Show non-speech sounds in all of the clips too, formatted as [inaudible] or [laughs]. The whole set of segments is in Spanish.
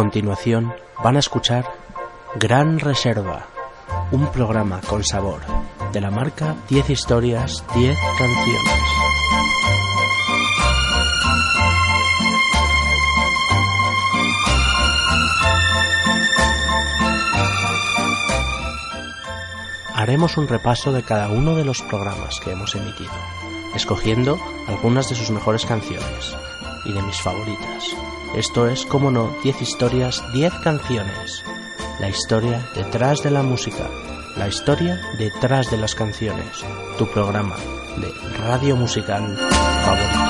continuación van a escuchar Gran Reserva, un programa con sabor de la marca 10 historias, 10 canciones. Haremos un repaso de cada uno de los programas que hemos emitido, escogiendo algunas de sus mejores canciones y de mis favoritas. Esto es, como no, 10 historias, 10 canciones. La historia detrás de la música, la historia detrás de las canciones. Tu programa de radio musical favorito.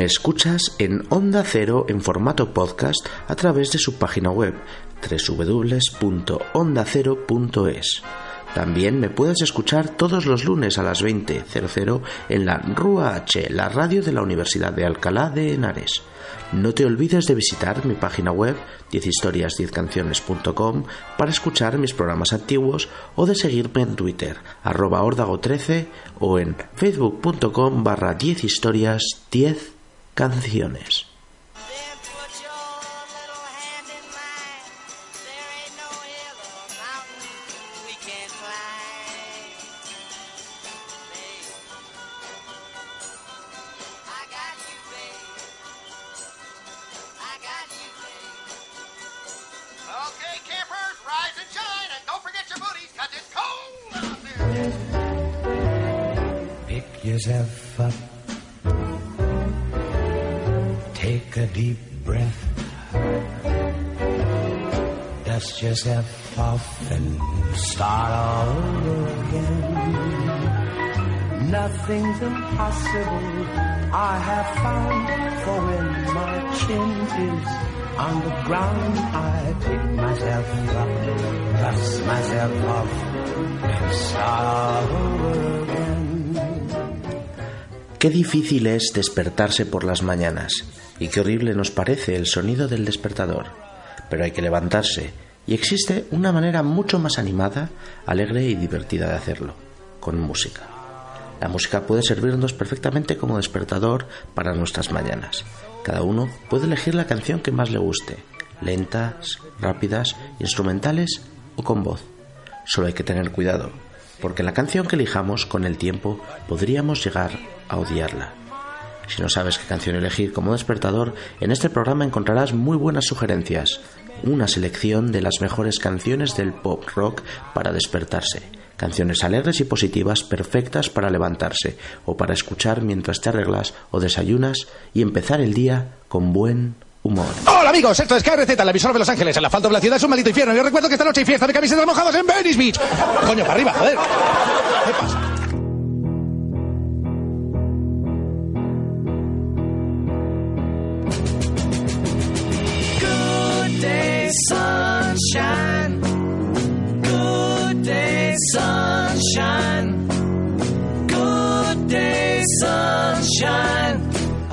Me escuchas en Onda Cero en formato podcast a través de su página web www.ondacero.es. También me puedes escuchar todos los lunes a las 20.00 en la RUA H, la radio de la Universidad de Alcalá de Henares. No te olvides de visitar mi página web 10historias10canciones.com para escuchar mis programas antiguos o de seguirme en Twitter arroba órdago13 o en facebook.com barra 10 historias 10 canciones. Nothing's impossible. I have found for when my chin is on the ground, I pick myself up, dust myself off, and start over again. Qué difícil es despertarse por las mañanas y qué horrible nos parece el sonido del despertador. Pero hay que levantarse y existe una manera mucho más animada, alegre y divertida de hacerlo, con música. La música puede servirnos perfectamente como despertador para nuestras mañanas. Cada uno puede elegir la canción que más le guste, lentas, rápidas, instrumentales o con voz. Solo hay que tener cuidado, porque la canción que elijamos con el tiempo podríamos llegar a odiarla. Si no sabes qué canción elegir como despertador, en este programa encontrarás muy buenas sugerencias, una selección de las mejores canciones del pop rock para despertarse, canciones alegres y positivas perfectas para levantarse o para escuchar mientras te arreglas o desayunas y empezar el día con buen humor. Hola amigos, esto es KRZ, la emisora de Los Ángeles. El asfalto de la ciudad es un maldito infierno. Y os recuerdo que esta noche hay fiesta de camisetas mojadas en Venice Beach. Coño, para arriba, joder. ¿Qué pasa?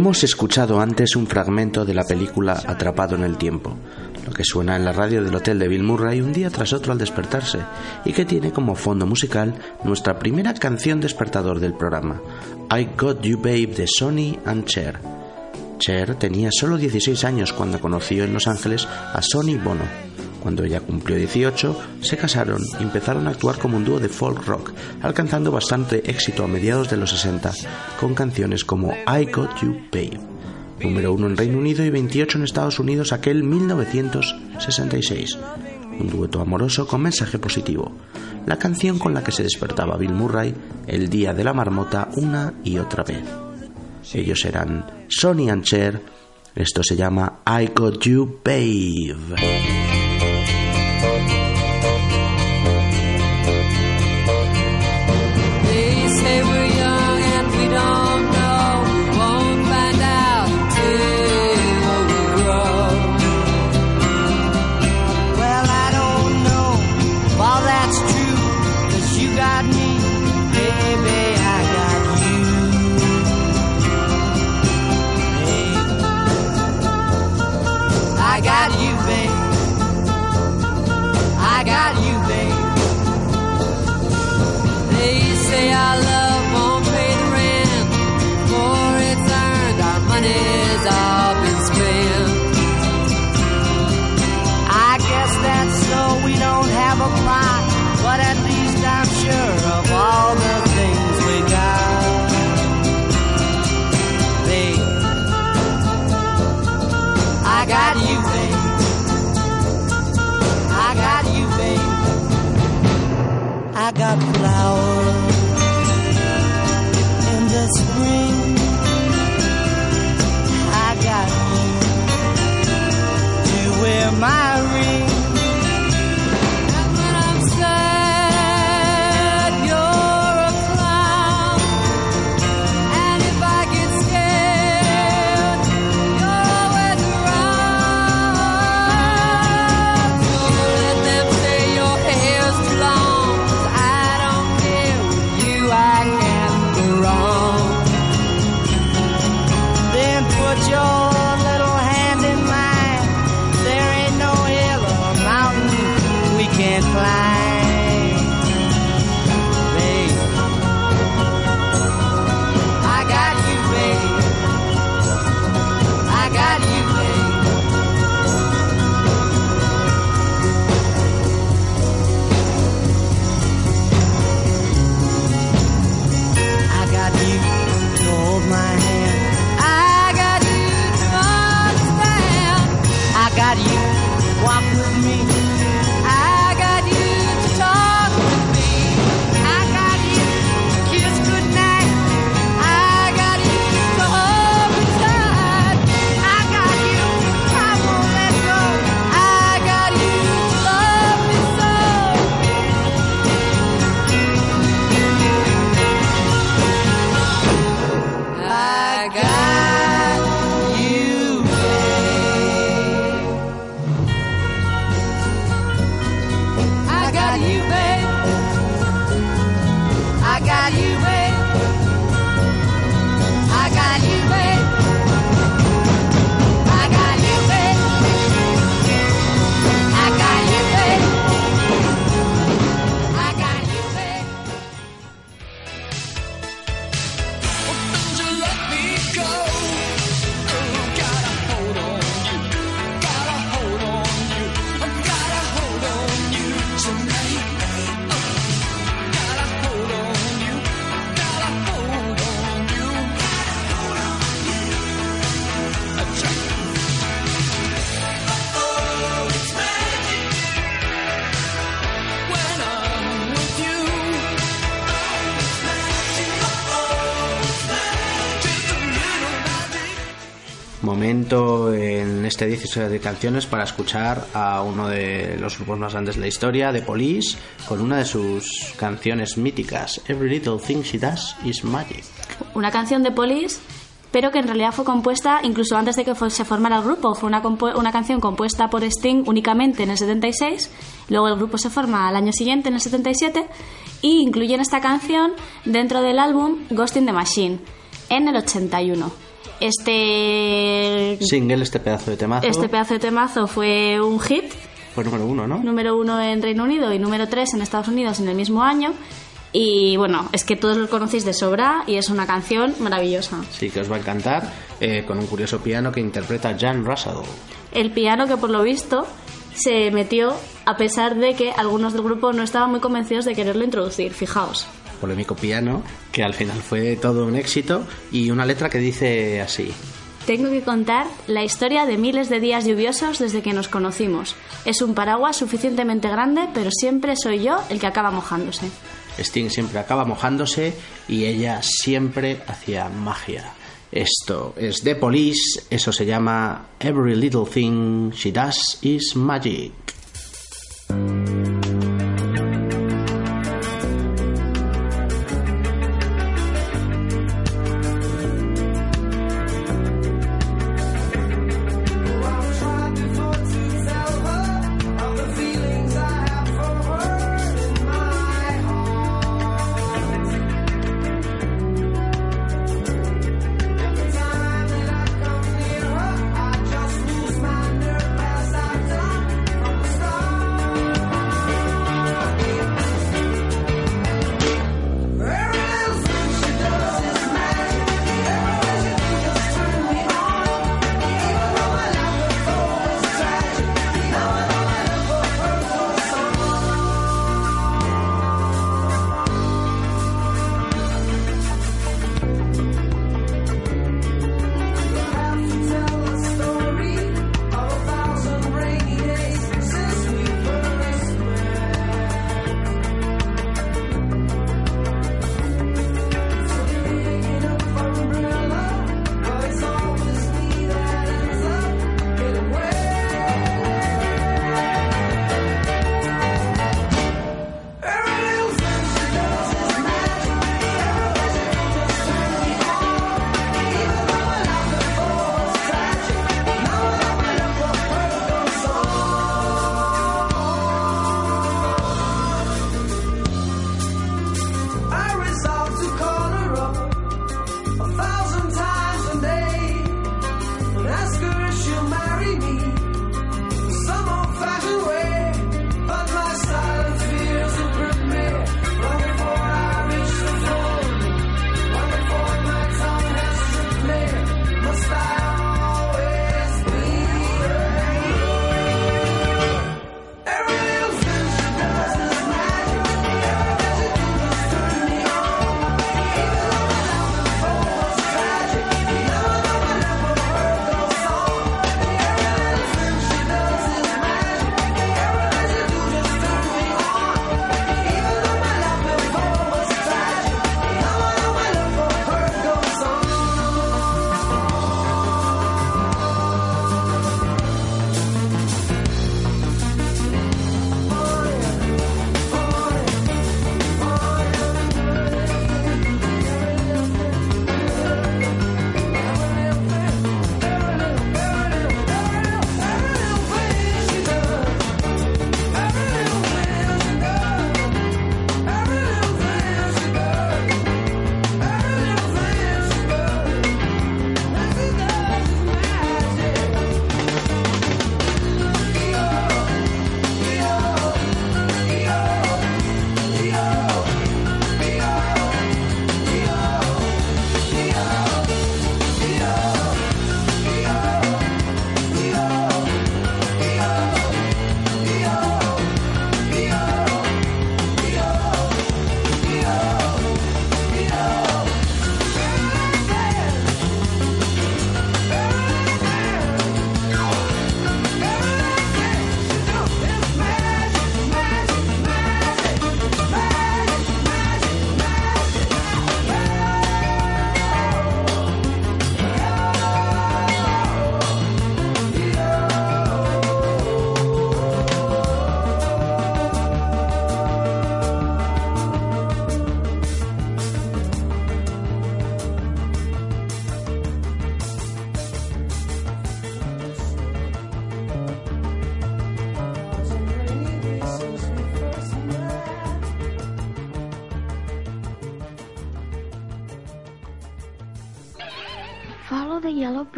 Hemos escuchado antes un fragmento de la película Atrapado en el Tiempo, lo que suena en la radio del hotel de Bill Murray un día tras otro al despertarse, y que tiene como fondo musical nuestra primera canción despertador del programa, I Got You Babe de Sonny and Cher. Cher tenía solo 16 años cuando conoció en Los Ángeles a Sonny Bono cuando ella cumplió 18, se casaron y empezaron a actuar como un dúo de folk rock, alcanzando bastante éxito a mediados de los 60, con canciones como I Got You Babe, número 1 en Reino Unido y 28 en Estados Unidos aquel 1966. Un dueto amoroso con mensaje positivo, la canción con la que se despertaba Bill Murray el día de la marmota una y otra vez. Ellos eran Sonny and Cher, esto se llama I Got You Babe. Wow. de canciones para escuchar a uno de los grupos más grandes de la historia, The Police, con una de sus canciones míticas, Every Little Thing She Does Is Magic. Una canción de Police pero que en realidad fue compuesta incluso antes de que se formara el grupo. Fue una, una, canción compuesta por Sting únicamente en el 76, luego el grupo se forma al año siguiente, en el 77, y incluyen esta canción dentro del álbum Ghost in the Machine, en el 81. Este, Single, este pedazo de temazo. este pedazo de temazo fue un hit, Fue número uno, ¿no? número uno en Reino Unido y número tres en Estados Unidos en el mismo año. Y bueno, es que todos lo conocéis de sobra y es una canción maravillosa. Sí, que os va a encantar, eh, con un curioso piano que interpreta Jan Russell. El piano que por lo visto se metió a pesar de que algunos del grupo no estaban muy convencidos de quererlo introducir, fijaos. Polémico piano, que al final fue todo un éxito, y una letra que dice así. Tengo que contar la historia de miles de días lluviosos desde que nos conocimos. Es un paraguas suficientemente grande, pero siempre soy yo el que acaba mojándose. Sting siempre acaba mojándose y ella siempre hacía magia. Esto es The Police, eso se llama Every Little Thing She Does Is Magic.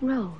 row.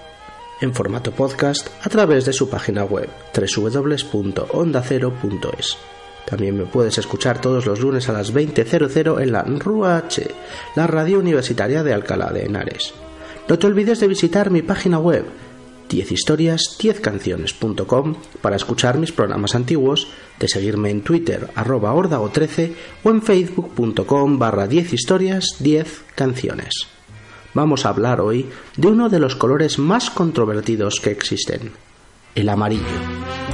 en formato podcast a través de su página web www.ondacero.es. También me puedes escuchar todos los lunes a las 20.00 en la RUA H, la radio universitaria de Alcalá de Henares. No te olvides de visitar mi página web 10historias10canciones.com para escuchar mis programas antiguos, de seguirme en Twitter arroba ordago13 o en facebook.com barra 10 historias 10 canciones vamos a hablar hoy de uno de los colores más controvertidos que existen, el amarillo.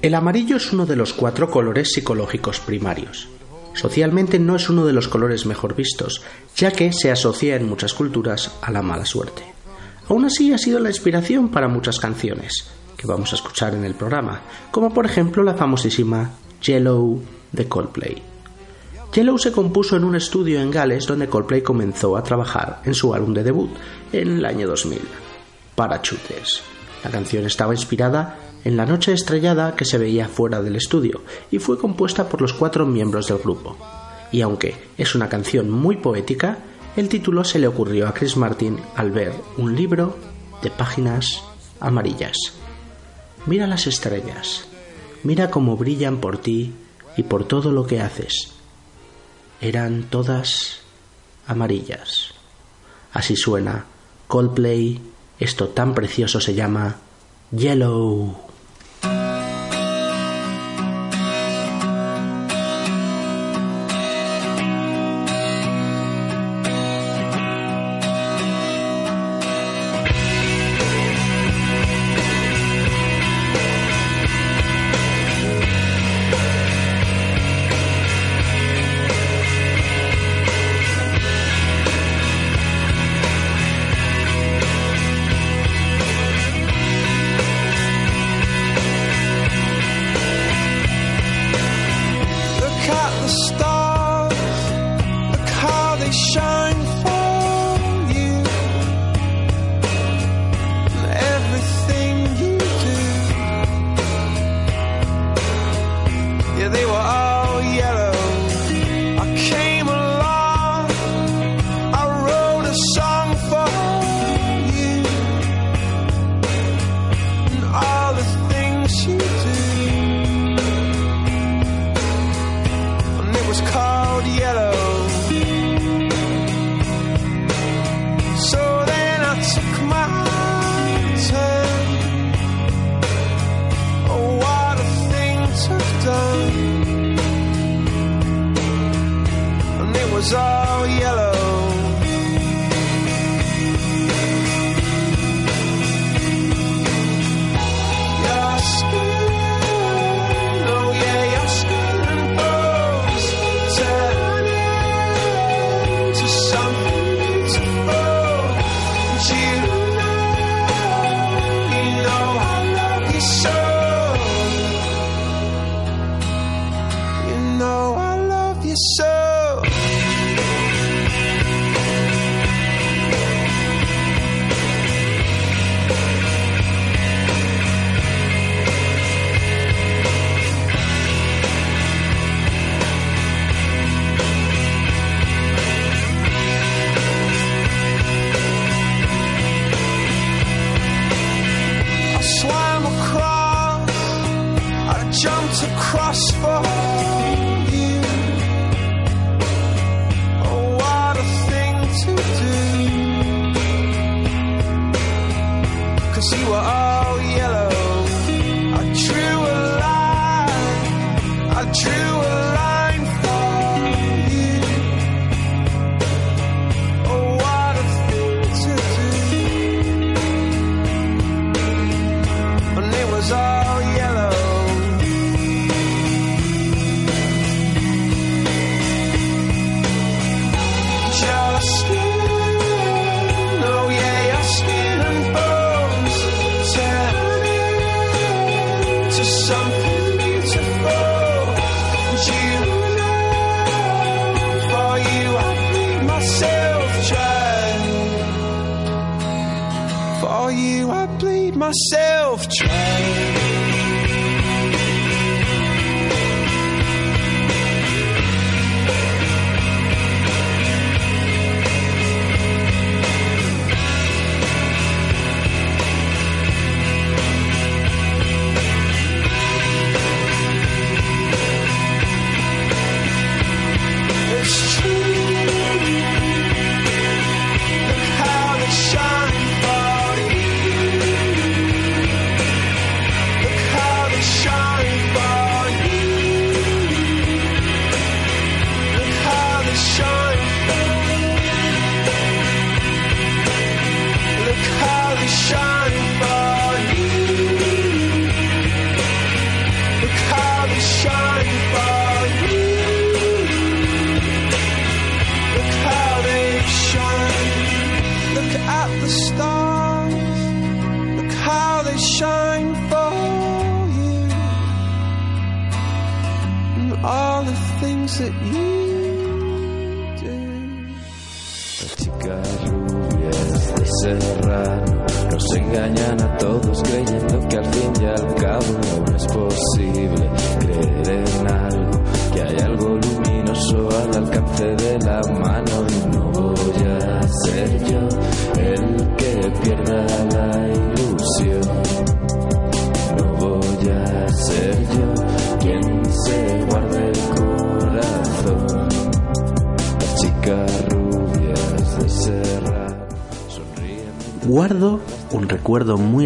El amarillo es uno de los cuatro colores psicológicos primarios. Socialmente no es uno de los colores mejor vistos, ya que se asocia en muchas culturas a la mala suerte. Aún así ha sido la inspiración para muchas canciones que vamos a escuchar en el programa, como por ejemplo la famosísima Yellow de Coldplay. Yellow se compuso en un estudio en Gales donde Coldplay comenzó a trabajar en su álbum de debut en el año 2000, Parachutes. La canción estaba inspirada en la noche estrellada que se veía fuera del estudio y fue compuesta por los cuatro miembros del grupo. Y aunque es una canción muy poética, el título se le ocurrió a Chris Martin al ver un libro de páginas amarillas. Mira las estrellas, mira cómo brillan por ti y por todo lo que haces. Eran todas amarillas. Así suena Coldplay, esto tan precioso se llama Yellow.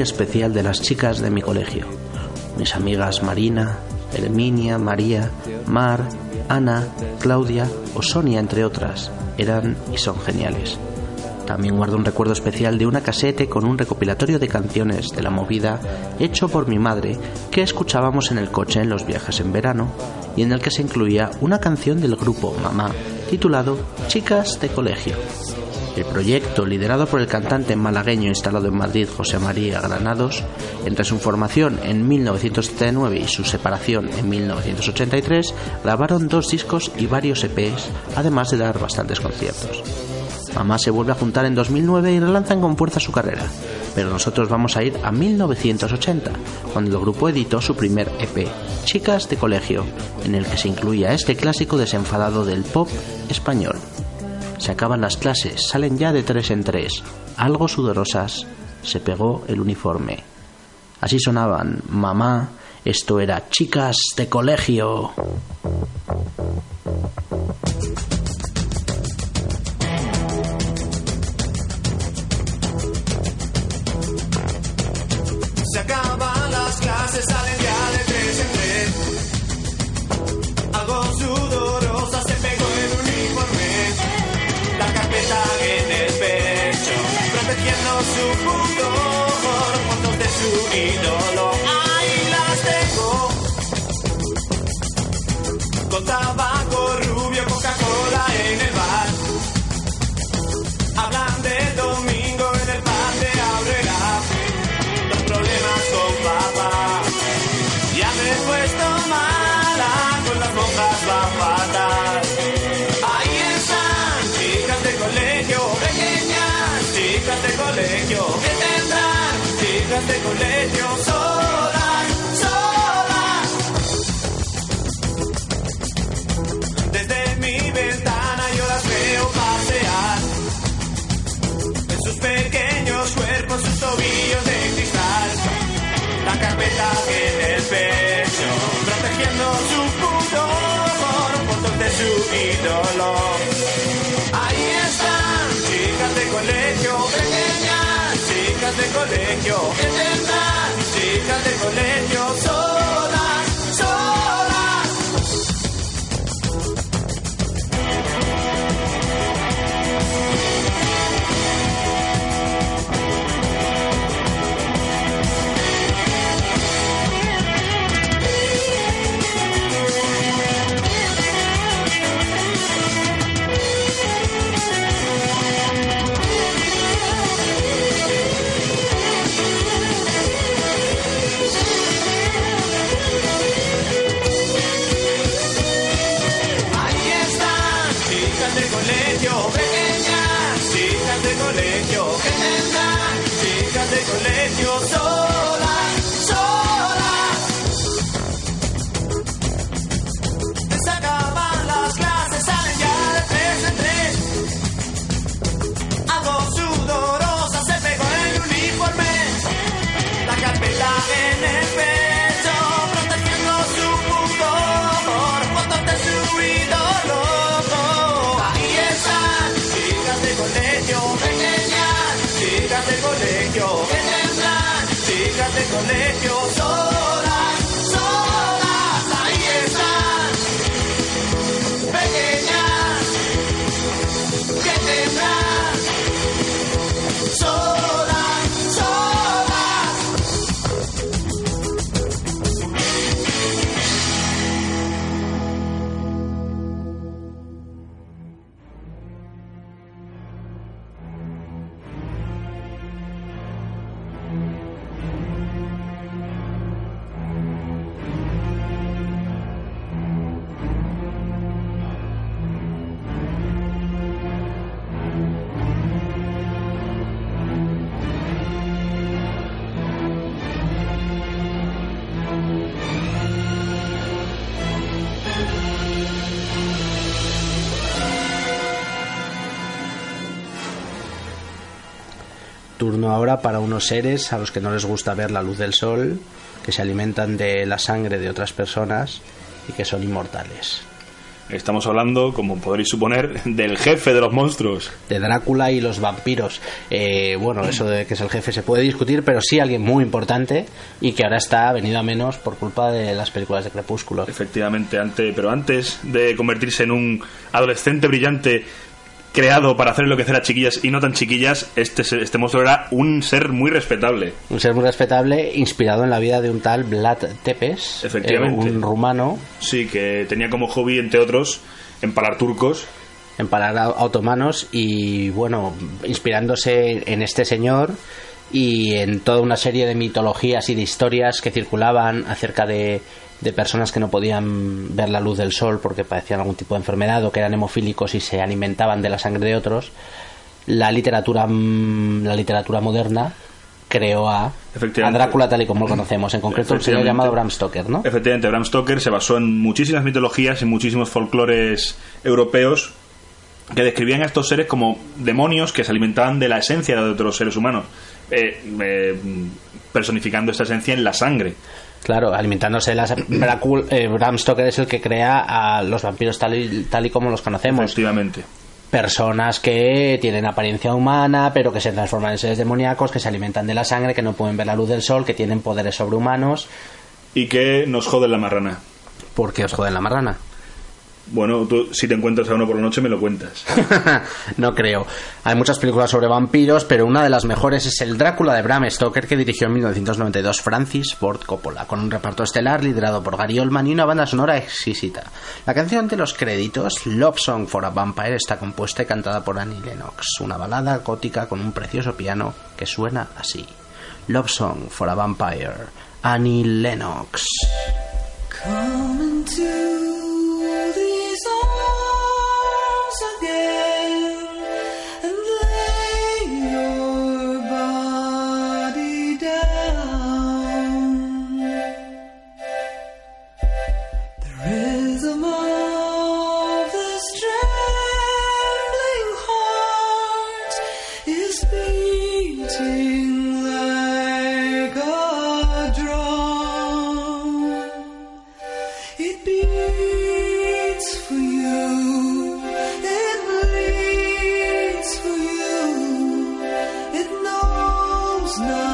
Especial de las chicas de mi colegio. Mis amigas Marina, Herminia, María, Mar, Ana, Claudia o Sonia, entre otras, eran y son geniales. También guardo un recuerdo especial de una casete con un recopilatorio de canciones de la movida hecho por mi madre que escuchábamos en el coche en los viajes en verano y en el que se incluía una canción del grupo Mamá titulado Chicas de Colegio. El proyecto, liderado por el cantante malagueño instalado en Madrid José María Granados, entre su formación en 1979 y su separación en 1983, grabaron dos discos y varios EPs, además de dar bastantes conciertos. Mamá se vuelve a juntar en 2009 y relanzan con fuerza su carrera, pero nosotros vamos a ir a 1980, cuando el grupo editó su primer EP, Chicas de Colegio, en el que se incluía este clásico desenfadado del pop español. Se acaban las clases, salen ya de tres en tres, algo sudorosas, se pegó el uniforme. Así sonaban, mamá, esto era Chicas de Colegio. Fotos de su Ahí están, chicas de colegio, pequeñas, chicas de colegio, tendrán, chicas de colegio, solas, Ahora para unos seres a los que no les gusta ver la luz del sol, que se alimentan de la sangre de otras personas y que son inmortales. Estamos hablando, como podréis suponer, del jefe de los monstruos. De Drácula y los vampiros. Eh, bueno, eso de que es el jefe se puede discutir, pero sí alguien muy importante y que ahora está venido a menos por culpa de las películas de Crepúsculo. Efectivamente, ante, pero antes de convertirse en un adolescente brillante creado para hacer enloquecer a chiquillas y no tan chiquillas, este, este monstruo era un ser muy respetable. Un ser muy respetable, inspirado en la vida de un tal Vlad Tepes, Efectivamente. eh, un rumano, Sí, que tenía como hobby, entre otros, empalar turcos. empalar a- a otomanos y bueno, inspirándose en este señor y en toda una serie de mitologías y de historias que circulaban acerca de, de personas que no podían ver la luz del sol porque padecían algún tipo de enfermedad o que eran hemofílicos y se alimentaban de la sangre de otros, la literatura mm, la literatura moderna creó a. Drácula tal y como lo conocemos, en concreto el señor llamado Bram Stoker, ¿no? Efectivamente, Bram Stoker se basó en muchísimas mitologías y muchísimos folclores europeos que describían a estos seres como demonios que se alimentaban de la esencia de otros seres humanos, eh, eh, personificando esta esencia en la sangre. Claro, alimentándose de las... Eh, Bram Stoker es el que crea a los vampiros tal y, tal y como los conocemos. Efectivamente. Personas que tienen apariencia humana, pero que se transforman en seres demoníacos, que se alimentan de la sangre, que no pueden ver la luz del sol, que tienen poderes sobrehumanos. Y que nos joden la marrana. ¿Por qué os joden la marrana? Bueno, tú si te encuentras a uno por la noche me lo cuentas. [laughs] no creo. Hay muchas películas sobre vampiros, pero una de las mejores es el Drácula de Bram Stoker que dirigió en 1992 Francis Ford Coppola, con un reparto estelar liderado por Gary Oldman y una banda sonora exquisita. La canción de los créditos, Love Song for a Vampire, está compuesta y cantada por Annie Lennox, una balada gótica con un precioso piano que suena así. Love Song for a Vampire, Annie Lennox. Come No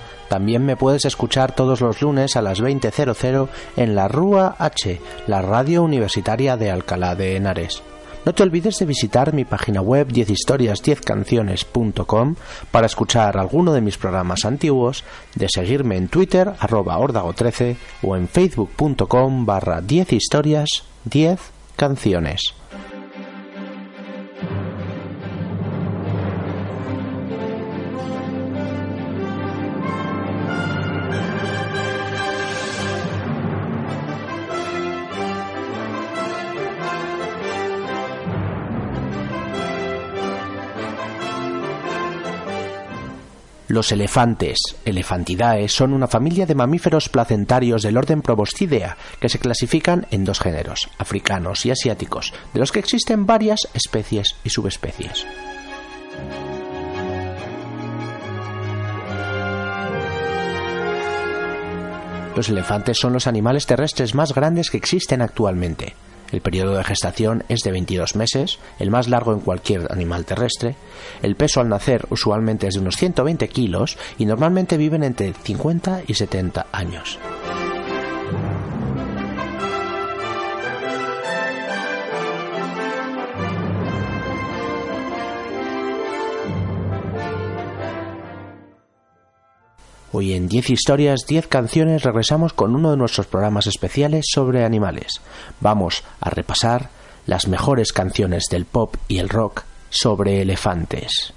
También me puedes escuchar todos los lunes a las 20.00 en la Rúa H, la radio universitaria de Alcalá de Henares. No te olvides de visitar mi página web 10historias10canciones.com para escuchar alguno de mis programas antiguos, de seguirme en Twitter arroba órdago13 o en facebook.com barra 10 Los elefantes, Elefantidae, son una familia de mamíferos placentarios del orden Proboscidea que se clasifican en dos géneros, africanos y asiáticos, de los que existen varias especies y subespecies. Los elefantes son los animales terrestres más grandes que existen actualmente. El periodo de gestación es de 22 meses, el más largo en cualquier animal terrestre. El peso al nacer usualmente es de unos 120 kilos y normalmente viven entre 50 y 70 años. Hoy en 10 historias, 10 canciones regresamos con uno de nuestros programas especiales sobre animales. Vamos a repasar las mejores canciones del pop y el rock sobre elefantes.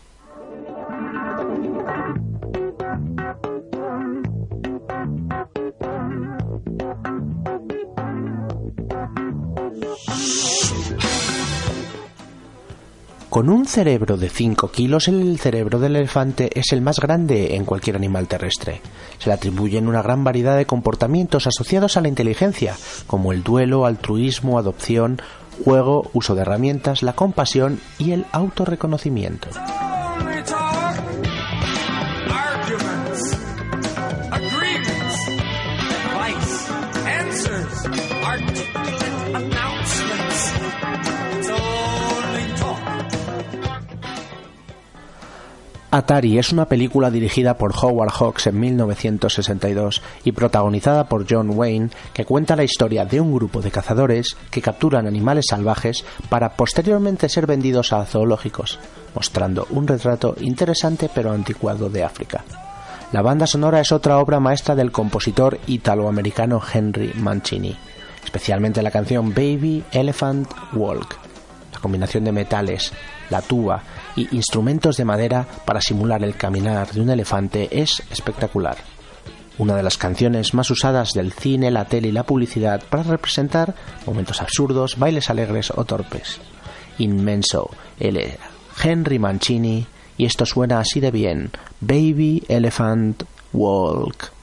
Con un cerebro de 5 kilos, el cerebro del elefante es el más grande en cualquier animal terrestre. Se le atribuyen una gran variedad de comportamientos asociados a la inteligencia, como el duelo, altruismo, adopción, juego, uso de herramientas, la compasión y el autorreconocimiento. Atari es una película dirigida por Howard Hawks en 1962 y protagonizada por John Wayne que cuenta la historia de un grupo de cazadores que capturan animales salvajes para posteriormente ser vendidos a zoológicos, mostrando un retrato interesante pero anticuado de África. La banda sonora es otra obra maestra del compositor italoamericano Henry Mancini, especialmente la canción Baby Elephant Walk. La combinación de metales, la tuba y instrumentos de madera para simular el caminar de un elefante es espectacular. Una de las canciones más usadas del cine, la tele y la publicidad para representar momentos absurdos, bailes alegres o torpes. Inmenso, él era Henry Mancini y esto suena así de bien. Baby Elephant Walk.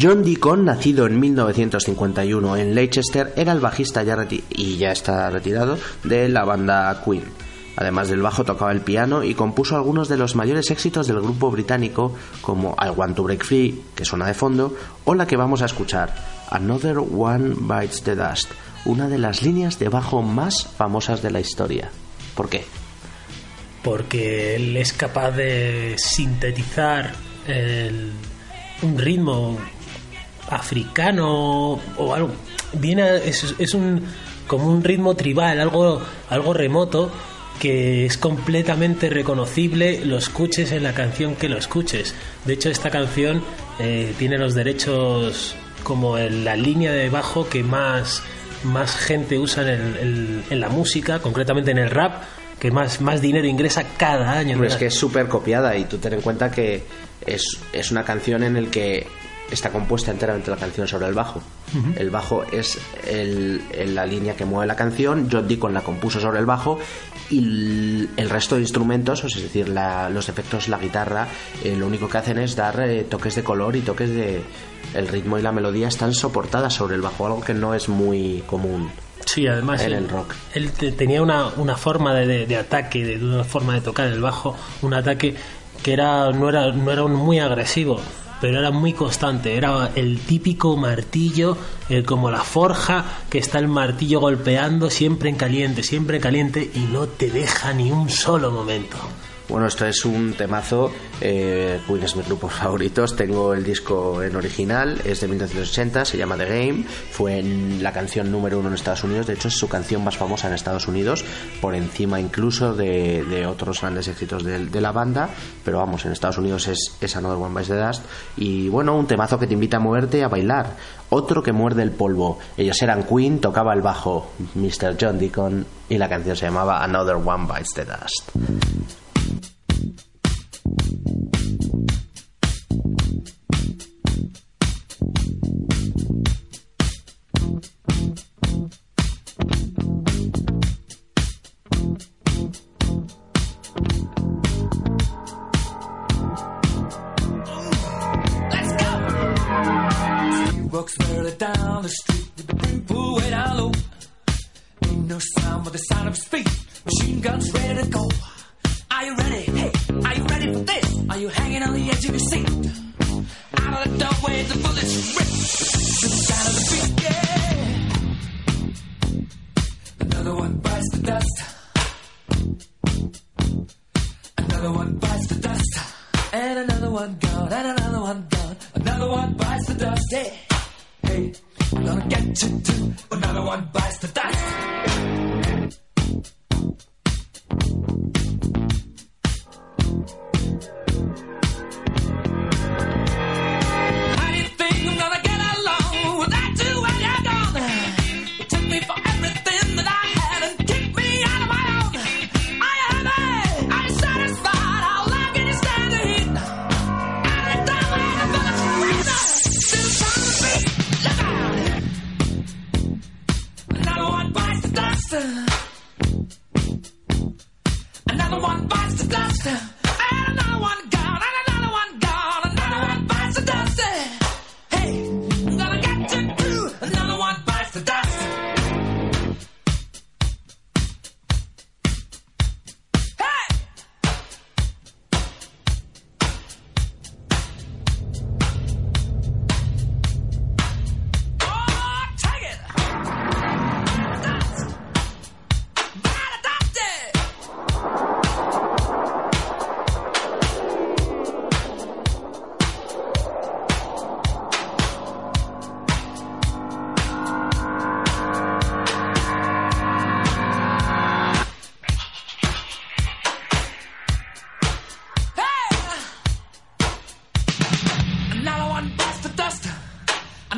John Deacon, nacido en 1951 en Leicester, era el bajista ya y ya está retirado de la banda Queen. Además del bajo tocaba el piano y compuso algunos de los mayores éxitos del grupo británico como I Want to Break Free, que suena de fondo, o la que vamos a escuchar, Another One Bites the Dust, una de las líneas de bajo más famosas de la historia. ¿Por qué? porque él es capaz de sintetizar el- un ritmo africano o algo. Viene, es, un como un ritmo tribal, algo, algo remoto que es completamente reconocible, lo escuches en la canción que lo escuches. De hecho, esta canción eh, tiene los derechos como la línea de bajo que más, más gente usa en, la música, concretamente en el rap, que más, más dinero ingresa cada año. Hombre, es que es súper copiada y tú ten en cuenta que es, es una canción en el que está compuesta enteramente la canción sobre el bajo. El bajo es el- el- la línea que mueve la canción, John Deacon la compuso sobre el bajo y el, el resto de instrumentos, es decir, la- los efectos, la guitarra, eh, lo único que hacen es dar eh, toques de color y toques de... El ritmo y la melodía están soportadas sobre el bajo, algo que no es muy común. Sí, además en él, el rock. él te- tenía una, una forma de, de- de ataque, de, una forma de tocar el bajo, un ataque que era no era no era un muy agresivo, pero era muy constante. Era el típico martillo, eh, como la forja, que está el martillo golpeando siempre en caliente, siempre en caliente y no te deja ni un solo momento. Bueno, esto es un temazo. Eh, Queen es mi grupo [laughs] favoritos. Tengo el disco en original, es de 1980, se llama The Game. Fue la canción número uno en Estados Unidos. De hecho, es su canción más famosa en Estados Unidos, por encima incluso de, otros grandes éxitos de, de la banda. Pero vamos, en Estados Unidos es, Another One Bites the Dust. Y bueno, un temazo que te invita a moverte a bailar. Otro que muerde el polvo. Ellos eran Queen, tocaba el bajo Mr. John Deacon y la canción se llamaba Another One Bites the Dust.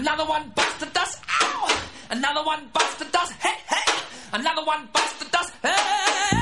Another one bites the dust. Ow! Another one bites the dust. Hey, hey! Another one bites the dust. Hey!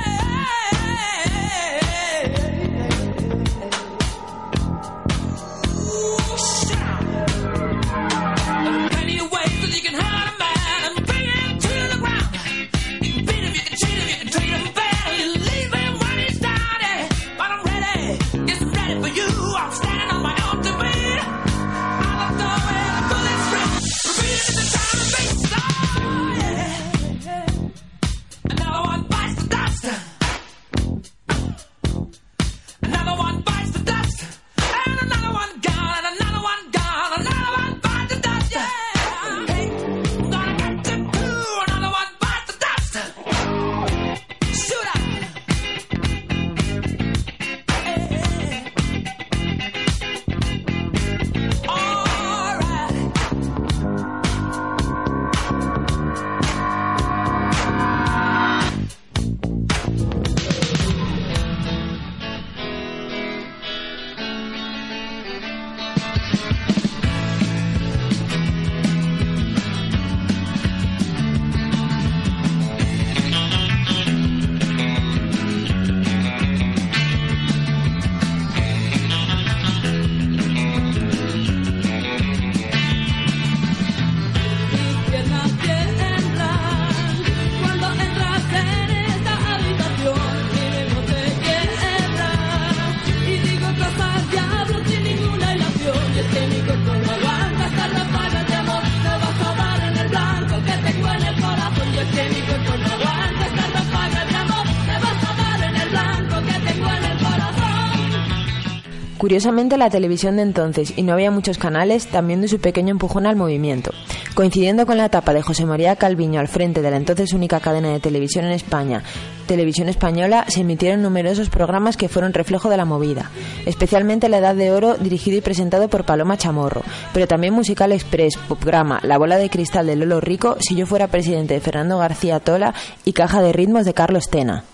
Curiosamente, la televisión de entonces, y no había muchos canales, también dio su pequeño empujón al movimiento. Coincidiendo con la etapa de José María Calviño al frente de la entonces única cadena de televisión en España, Televisión Española, se emitieron numerosos programas que fueron reflejo de la movida, especialmente La Edad de Oro, dirigido y presentado por Paloma Chamorro, pero también Musical Express, Popgrama, La Bola de Cristal de Lolo Rico, Si yo fuera presidente de Fernando García Tola y Caja de Ritmos de Carlos Tena.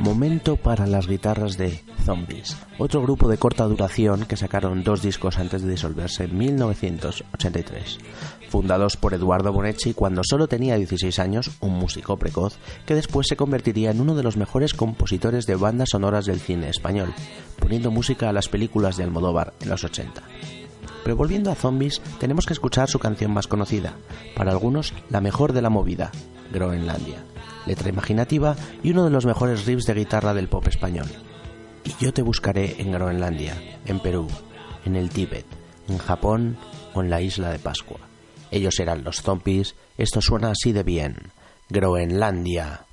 Momento para las guitarras de Zombies, otro grupo de corta duración que sacaron dos discos antes de disolverse en 1983. Fundados por Eduardo Bonetti cuando solo tenía 16 años, un músico precoz que después se convertiría en uno de los mejores compositores de bandas sonoras del cine español, poniendo música a las películas de Almodóvar en los 80. Pero volviendo a Zombies, tenemos que escuchar su canción más conocida, para algunos la mejor de la movida, Groenlandia. Letra imaginativa y uno de los mejores riffs de guitarra del pop español. Y yo te buscaré en Groenlandia, en Perú, en el Tíbet, en Japón o en la isla de Pascua. Ellos eran los zombies, esto suena así de bien. Groenlandia.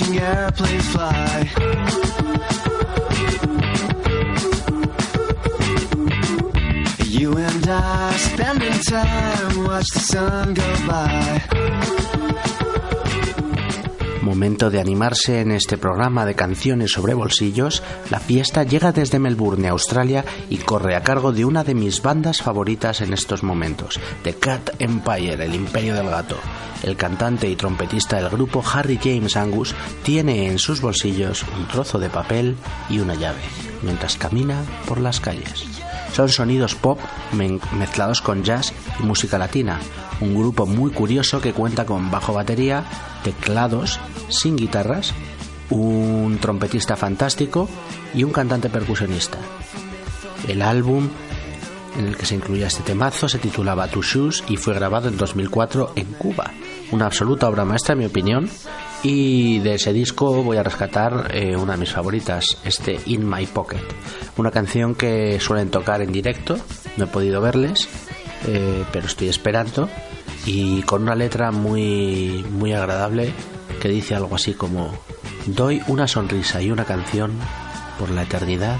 Watching airplanes fly. You and I spending time, watch the sun go by. Momento de animarse en este programa de canciones sobre bolsillos. La fiesta llega desde Melbourne, Australia, y corre a cargo de una de mis bandas favoritas en estos momentos, The Cat Empire, el Imperio del Gato. El cantante y trompetista del grupo Harry James Angus tiene en sus bolsillos un trozo de papel y una llave, mientras camina por las calles. Son sonidos pop mezclados con jazz y música latina, un grupo muy curioso que cuenta con bajo batería, teclados sin guitarras, un trompetista fantástico y un cantante percusionista. El álbum en el que se incluía este temazo se titulaba Two Shoes y fue grabado en 2004 en Cuba. Una absoluta obra maestra, en mi opinión. Y de ese disco voy a rescatar eh, una de mis favoritas, este In My Pocket. Una canción que suelen tocar en directo, no he podido verles, eh, pero estoy esperando. Y con una letra muy, muy agradable que dice algo así como: Doy una sonrisa y una canción por la eternidad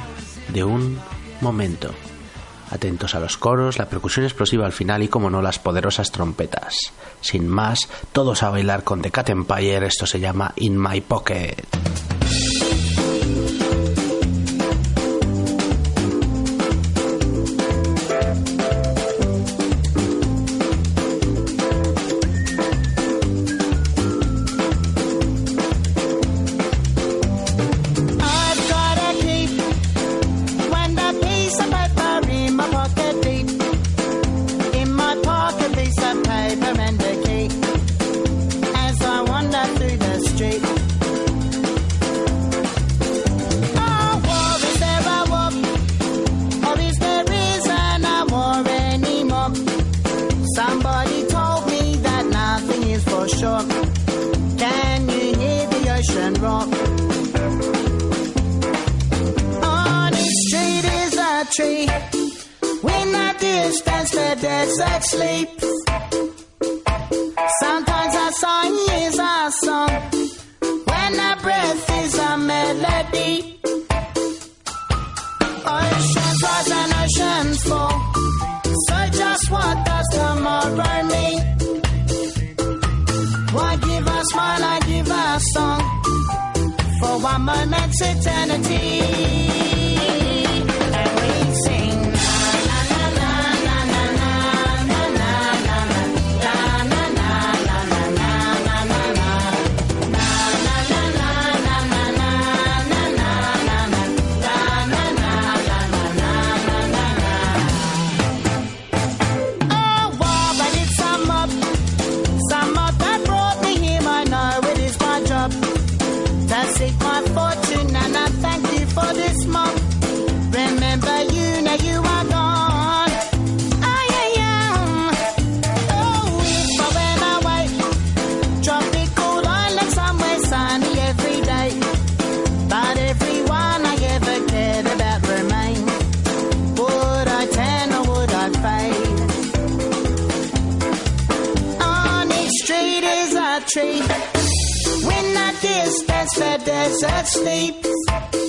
de un momento. Atentos a los coros, la percusión explosiva al final y, como no, las poderosas trompetas. Sin más, todos a bailar con The Cat Empire. Esto se llama In My Pocket. sad desert sleeps.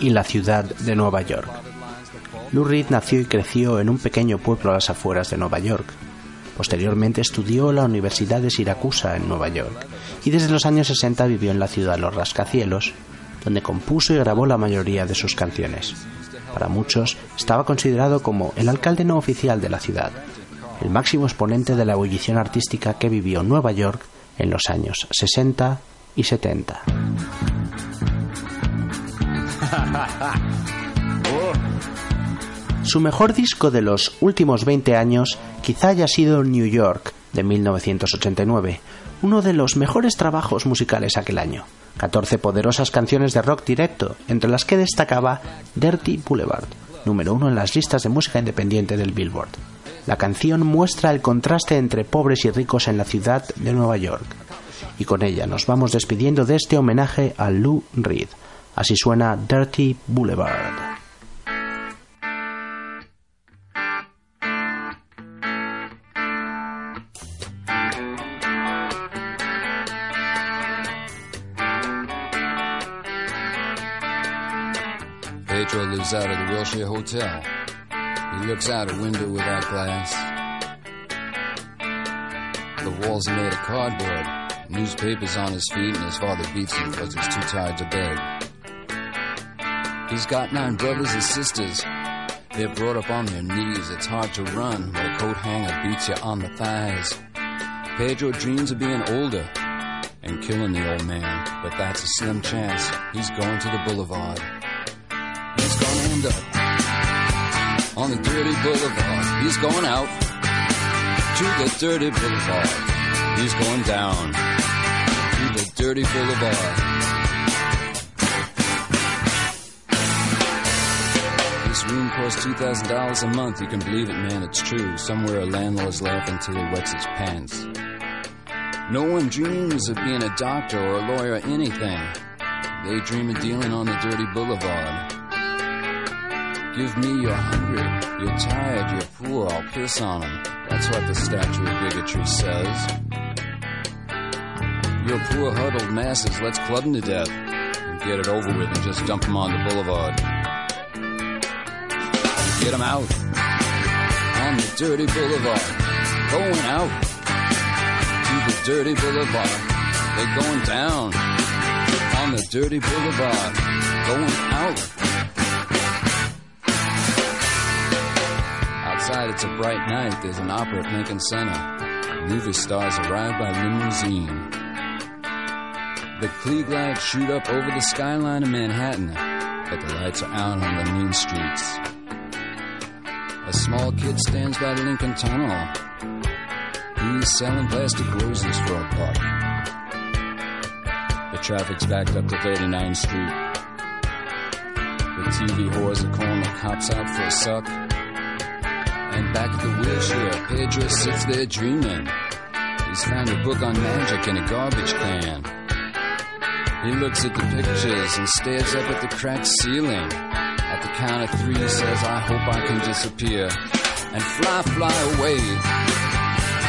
Y la ciudad de Nueva York. Lou Reed nació y creció en un pequeño pueblo a las afueras de Nueva York. Posteriormente estudió la Universidad de Siracusa en Nueva York y desde los años 60 vivió en la ciudad de los rascacielos, donde compuso y grabó la mayoría de sus canciones. Para muchos estaba considerado como el alcalde no oficial de la ciudad, el máximo exponente de la ebullición artística que vivió Nueva York en los años 60 y 70. Su mejor disco de los últimos 20 años quizá haya sido New York de 1989, uno de los mejores trabajos musicales aquel año. 14 poderosas canciones de rock directo, entre las que destacaba Dirty Boulevard, número uno en las listas de música independiente del Billboard. La canción muestra el contraste entre pobres y ricos en la ciudad de Nueva York. Y con ella nos vamos despidiendo de este homenaje a Lou Reed. Así suena Dirty Boulevard. Pedro lives out of the Wilshire Hotel. He looks out a window without glass. The walls are made of cardboard. Newspapers on his feet, and his father beats him because he's too tired to beg. He's got nine brothers and sisters. They're brought up on their knees. It's hard to run when a coat hanger beats you on the thighs. Pedro dreams of being older and killing the old man, but that's a slim chance. He's going to the boulevard. He's gonna end up on the dirty boulevard. He's going out to the dirty boulevard. He's going down to the dirty boulevard. Room costs two thousand dollars a month. You can believe it, man. It's true. Somewhere a landlord's laughing till he wets his pants. No one dreams of being a doctor or a lawyer or anything. They dream of dealing on the dirty boulevard. Give me you're hungry, you're tired, you're poor, I'll piss on 'em. That's what the statue of bigotry says. You're poor huddled masses, let's club 'em to death. And get it over with and just dump 'em on the boulevard. Get 'em out on the dirty boulevard. Going out to the dirty boulevard. They're going down on the dirty boulevard. Going out. Outside, it's a bright night. There's an opera at Lincoln Center. Movie stars arrive by limousine. The Klieg lights shoot up over the skyline of Manhattan, but the lights are out on the mean streets. A small kid stands by Lincoln Tunnel. He's selling plastic roses for a buck. The traffic's backed up to 39th Street. The TV whores are calling the cops out for a suck. And back at the wheelchair, Pedro sits there dreaming. He's found a book on magic in a garbage can. He looks at the pictures and stares up at the cracked ceiling. Count of three, says, I hope I can disappear and fly, fly away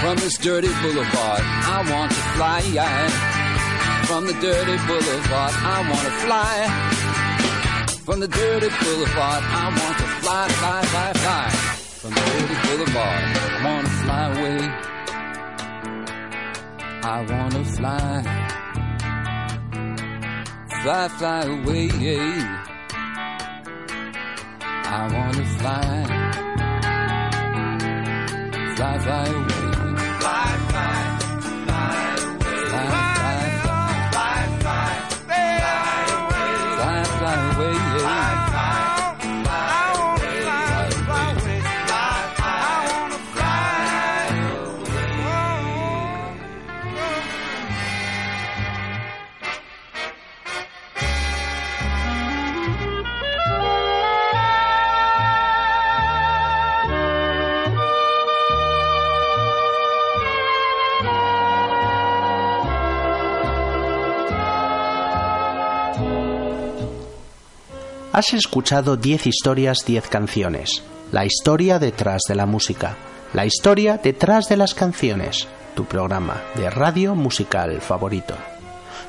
from this dirty boulevard. I want to fly from the dirty boulevard. I want to fly from the dirty boulevard. I want to fly, fly, fly, fly from the dirty boulevard. I want to fly away. I want to fly. Fly, fly away. I want to fly. Fly, fly away. Fly, Has escuchado 10 historias, 10 canciones. La historia detrás de la música. La historia detrás de las canciones. Tu programa de radio musical favorito.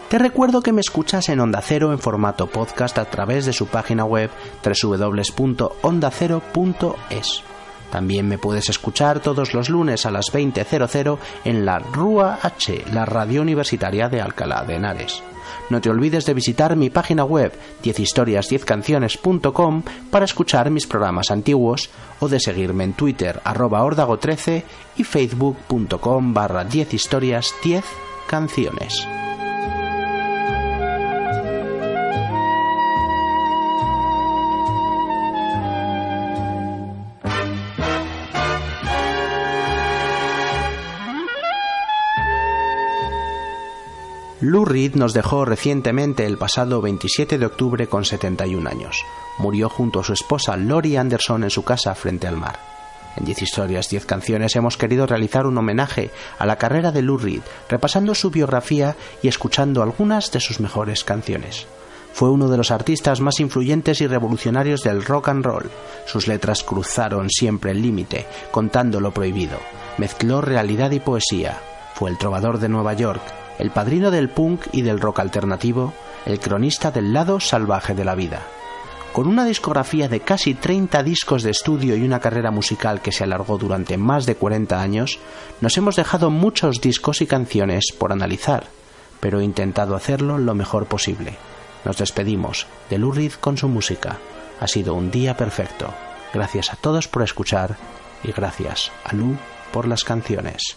Te recuerdo que me escuchas en Onda Cero en formato podcast a través de su página web www.ondacero.es. También me puedes escuchar todos los lunes a las 20.00 en la RUA H, la radio universitaria de Alcalá de Henares. No te olvides de visitar mi página web 10historias10canciones.com para escuchar mis programas antiguos o de seguirme en Twitter arroba ordago13 y facebook.com barra 10historias10 Lou Reed nos dejó recientemente el pasado 27 de octubre con 71 años. Murió junto a su esposa Lori Anderson en su casa frente al mar. En 10 historias, 10 canciones hemos querido realizar un homenaje a la carrera de Lou Reed, repasando su biografía y escuchando algunas de sus mejores canciones. Fue uno de los artistas más influyentes y revolucionarios del rock and roll. Sus letras cruzaron siempre el límite, contando lo prohibido. Mezcló realidad y poesía. Fue el trovador de Nueva York, el padrino del punk y del rock alternativo, el cronista del lado salvaje de la vida. Con una discografía de casi 30 discos de estudio y una carrera musical que se alargó durante más de 40 años, nos hemos dejado muchos discos y canciones por analizar, pero he intentado hacerlo lo mejor posible. Nos despedimos de Lou Reed con su música. Ha sido un día perfecto. Gracias a todos por escuchar y gracias a Lou por las canciones.